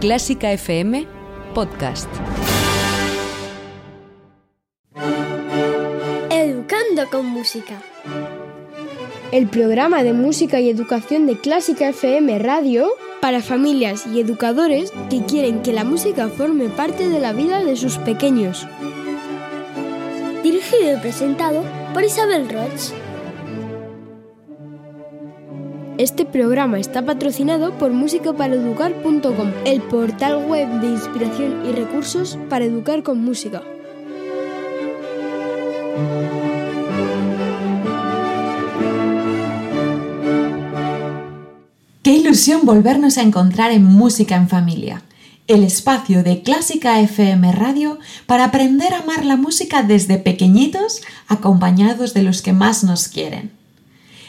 Clásica FM Podcast. Educando con música. El programa de música y educación de Clásica FM Radio para familias y educadores que quieren que la música forme parte de la vida de sus pequeños. Dirigido y presentado por Isabel Roch. Este programa está patrocinado por musicaparaeducar.com, el portal web de inspiración y recursos para educar con música. Qué ilusión volvernos a encontrar en Música en Familia, el espacio de Clásica FM Radio para aprender a amar la música desde pequeñitos, acompañados de los que más nos quieren.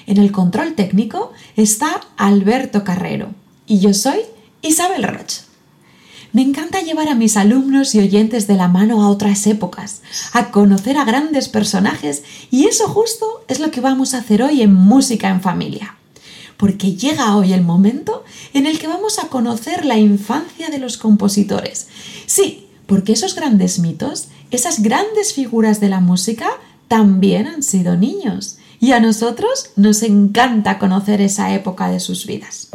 En el control técnico está Alberto Carrero y yo soy Isabel Roch. Me encanta llevar a mis alumnos y oyentes de la mano a otras épocas, a conocer a grandes personajes y eso justo es lo que vamos a hacer hoy en Música en Familia. Porque llega hoy el momento en el que vamos a conocer la infancia de los compositores. Sí, porque esos grandes mitos, esas grandes figuras de la música, también han sido niños y a nosotros nos encanta conocer esa época de sus vidas.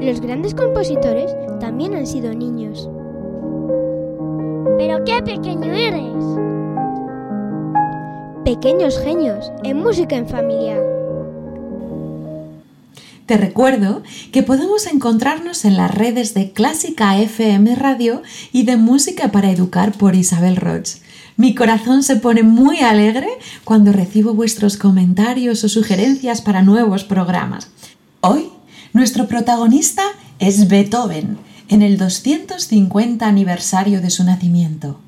Los grandes compositores también han sido niños. ¡Pero qué pequeño eres! Pequeños genios en música en familia. Te recuerdo que podemos encontrarnos en las redes de Clásica FM Radio y de Música para Educar por Isabel Roch. Mi corazón se pone muy alegre cuando recibo vuestros comentarios o sugerencias para nuevos programas. Hoy, nuestro protagonista es Beethoven, en el 250 aniversario de su nacimiento.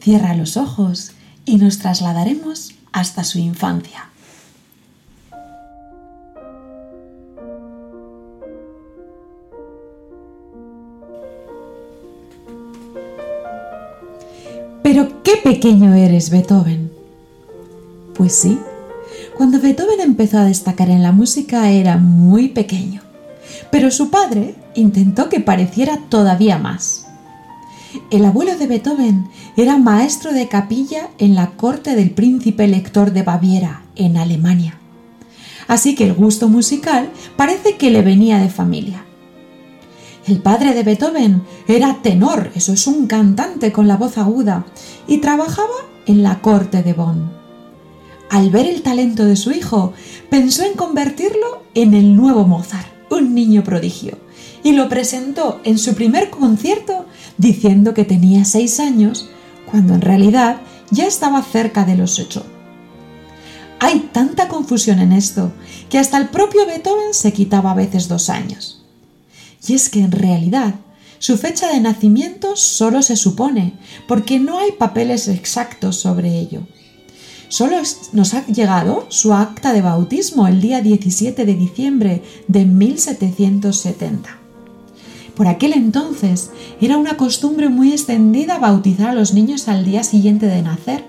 Cierra los ojos y nos trasladaremos hasta su infancia. Pero qué pequeño eres, Beethoven. Pues sí, cuando Beethoven empezó a destacar en la música era muy pequeño, pero su padre intentó que pareciera todavía más. El abuelo de Beethoven era maestro de capilla en la corte del príncipe elector de Baviera, en Alemania. Así que el gusto musical parece que le venía de familia. El padre de Beethoven era tenor, eso es un cantante con la voz aguda, y trabajaba en la corte de Bonn. Al ver el talento de su hijo, pensó en convertirlo en el nuevo Mozart, un niño prodigio, y lo presentó en su primer concierto diciendo que tenía seis años, cuando en realidad ya estaba cerca de los ocho. Hay tanta confusión en esto que hasta el propio Beethoven se quitaba a veces dos años. Y es que en realidad su fecha de nacimiento solo se supone, porque no hay papeles exactos sobre ello. Solo nos ha llegado su acta de bautismo el día 17 de diciembre de 1770. Por aquel entonces era una costumbre muy extendida bautizar a los niños al día siguiente de nacer,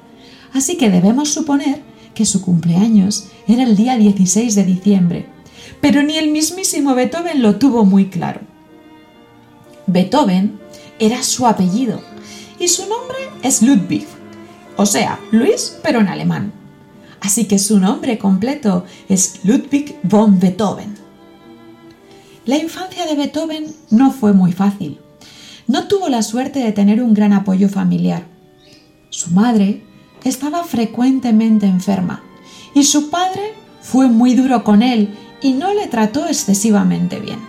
así que debemos suponer que su cumpleaños era el día 16 de diciembre, pero ni el mismísimo Beethoven lo tuvo muy claro. Beethoven era su apellido y su nombre es Ludwig, o sea, Luis pero en alemán. Así que su nombre completo es Ludwig von Beethoven. La infancia de Beethoven no fue muy fácil. No tuvo la suerte de tener un gran apoyo familiar. Su madre estaba frecuentemente enferma y su padre fue muy duro con él y no le trató excesivamente bien.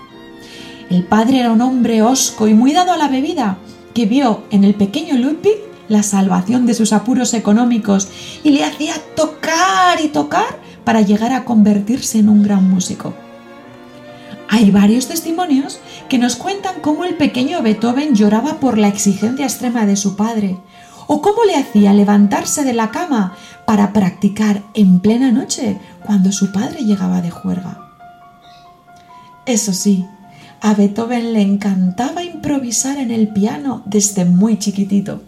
El padre era un hombre hosco y muy dado a la bebida, que vio en el pequeño Ludwig la salvación de sus apuros económicos y le hacía tocar y tocar para llegar a convertirse en un gran músico. Hay varios testimonios que nos cuentan cómo el pequeño Beethoven lloraba por la exigencia extrema de su padre, o cómo le hacía levantarse de la cama para practicar en plena noche cuando su padre llegaba de juerga. Eso sí, a Beethoven le encantaba improvisar en el piano desde muy chiquitito,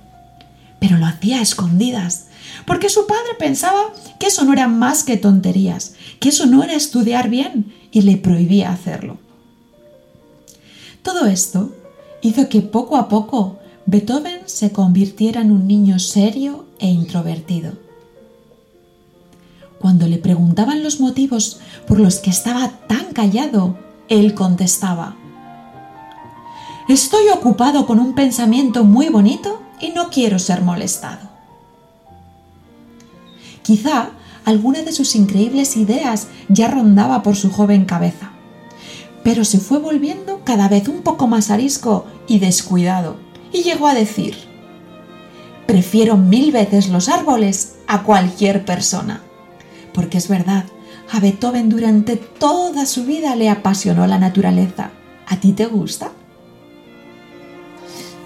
pero lo hacía a escondidas, porque su padre pensaba que eso no era más que tonterías, que eso no era estudiar bien y le prohibía hacerlo. Todo esto hizo que poco a poco Beethoven se convirtiera en un niño serio e introvertido. Cuando le preguntaban los motivos por los que estaba tan callado, él contestaba, Estoy ocupado con un pensamiento muy bonito y no quiero ser molestado. Quizá alguna de sus increíbles ideas ya rondaba por su joven cabeza, pero se fue volviendo cada vez un poco más arisco y descuidado, y llegó a decir, prefiero mil veces los árboles a cualquier persona. Porque es verdad, a Beethoven durante toda su vida le apasionó la naturaleza. ¿A ti te gusta?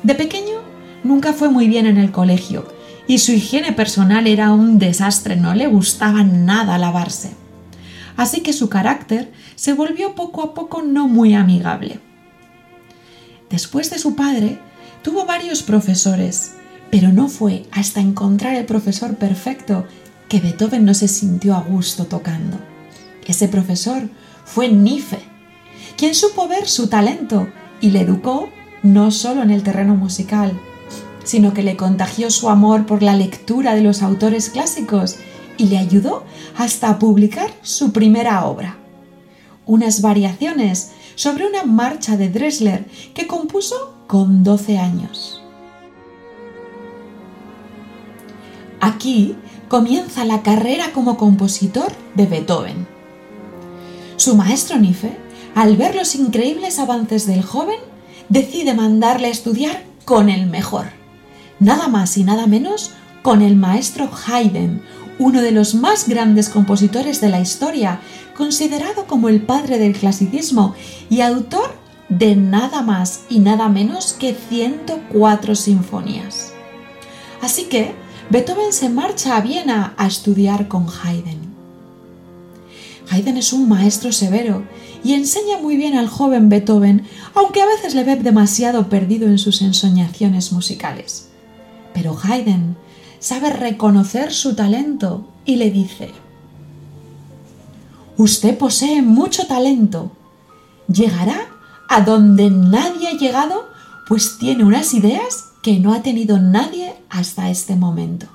De pequeño nunca fue muy bien en el colegio y su higiene personal era un desastre, no le gustaba nada lavarse. Así que su carácter se volvió poco a poco no muy amigable. Después de su padre, tuvo varios profesores, pero no fue hasta encontrar el profesor perfecto que Beethoven no se sintió a gusto tocando. Ese profesor fue Nife, quien supo ver su talento y le educó no solo en el terreno musical, sino que le contagió su amor por la lectura de los autores clásicos y le ayudó hasta a publicar su primera obra, unas variaciones sobre una marcha de Dresler que compuso con 12 años. Aquí comienza la carrera como compositor de Beethoven. Su maestro Nife, al ver los increíbles avances del joven, decide mandarle a estudiar con el mejor nada más y nada menos con el maestro Haydn, uno de los más grandes compositores de la historia, considerado como el padre del clasicismo y autor de nada más y nada menos que 104 sinfonías. Así que Beethoven se marcha a Viena a estudiar con Haydn. Haydn es un maestro severo y enseña muy bien al joven Beethoven, aunque a veces le ve demasiado perdido en sus ensoñaciones musicales. Pero Haydn sabe reconocer su talento y le dice, Usted posee mucho talento. Llegará a donde nadie ha llegado, pues tiene unas ideas que no ha tenido nadie hasta este momento.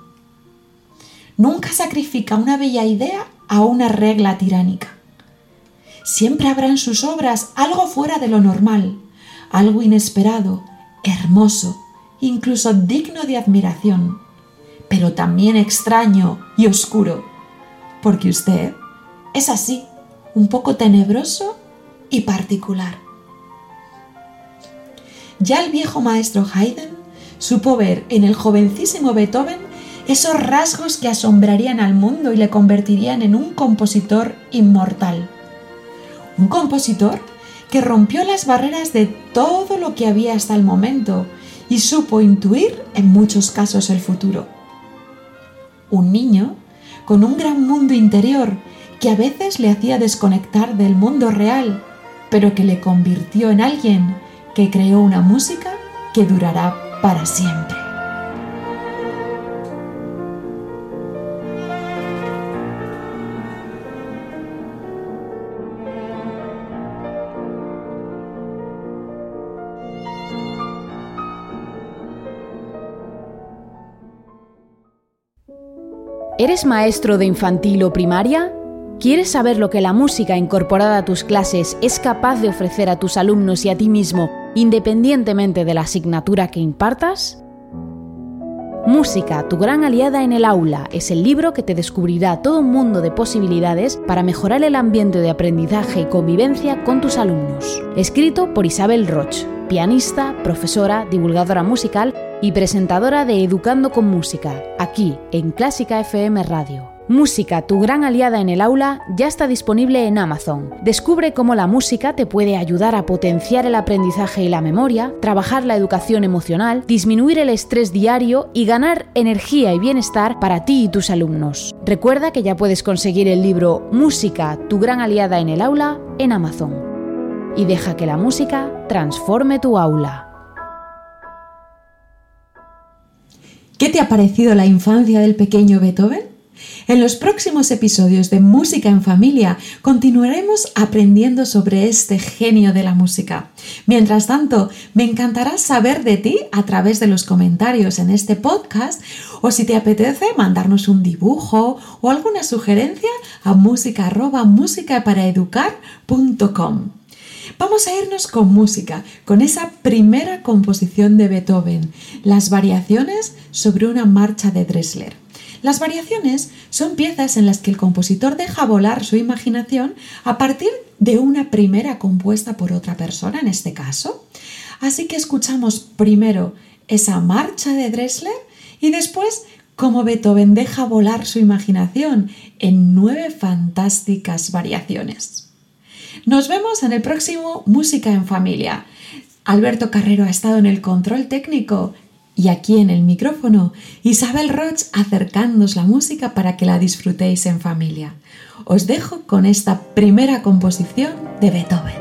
Nunca sacrifica una bella idea a una regla tiránica. Siempre habrá en sus obras algo fuera de lo normal, algo inesperado, hermoso, incluso digno de admiración, pero también extraño y oscuro, porque usted es así, un poco tenebroso y particular. Ya el viejo maestro Haydn supo ver en el jovencísimo Beethoven esos rasgos que asombrarían al mundo y le convertirían en un compositor inmortal. Un compositor que rompió las barreras de todo lo que había hasta el momento y supo intuir en muchos casos el futuro. Un niño con un gran mundo interior que a veces le hacía desconectar del mundo real, pero que le convirtió en alguien que creó una música que durará para siempre. ¿Eres maestro de infantil o primaria? ¿Quieres saber lo que la música incorporada a tus clases es capaz de ofrecer a tus alumnos y a ti mismo, independientemente de la asignatura que impartas? Música, tu gran aliada en el aula, es el libro que te descubrirá todo un mundo de posibilidades para mejorar el ambiente de aprendizaje y convivencia con tus alumnos. Escrito por Isabel Roch, pianista, profesora, divulgadora musical y presentadora de Educando con Música, aquí en Clásica FM Radio. Música, tu gran aliada en el aula, ya está disponible en Amazon. Descubre cómo la música te puede ayudar a potenciar el aprendizaje y la memoria, trabajar la educación emocional, disminuir el estrés diario y ganar energía y bienestar para ti y tus alumnos. Recuerda que ya puedes conseguir el libro Música, tu gran aliada en el aula en Amazon. Y deja que la música transforme tu aula. ¿Qué te ha parecido la infancia del pequeño Beethoven? En los próximos episodios de Música en Familia continuaremos aprendiendo sobre este genio de la música. Mientras tanto, me encantará saber de ti a través de los comentarios en este podcast o si te apetece mandarnos un dibujo o alguna sugerencia a música Vamos a irnos con música, con esa primera composición de Beethoven, las variaciones sobre una marcha de Dressler. Las variaciones son piezas en las que el compositor deja volar su imaginación a partir de una primera compuesta por otra persona, en este caso. Así que escuchamos primero esa marcha de Dressler y después cómo Beethoven deja volar su imaginación en nueve fantásticas variaciones. Nos vemos en el próximo Música en Familia. Alberto Carrero ha estado en el control técnico y aquí en el micrófono, Isabel Roch acercándoos la música para que la disfrutéis en familia. Os dejo con esta primera composición de Beethoven.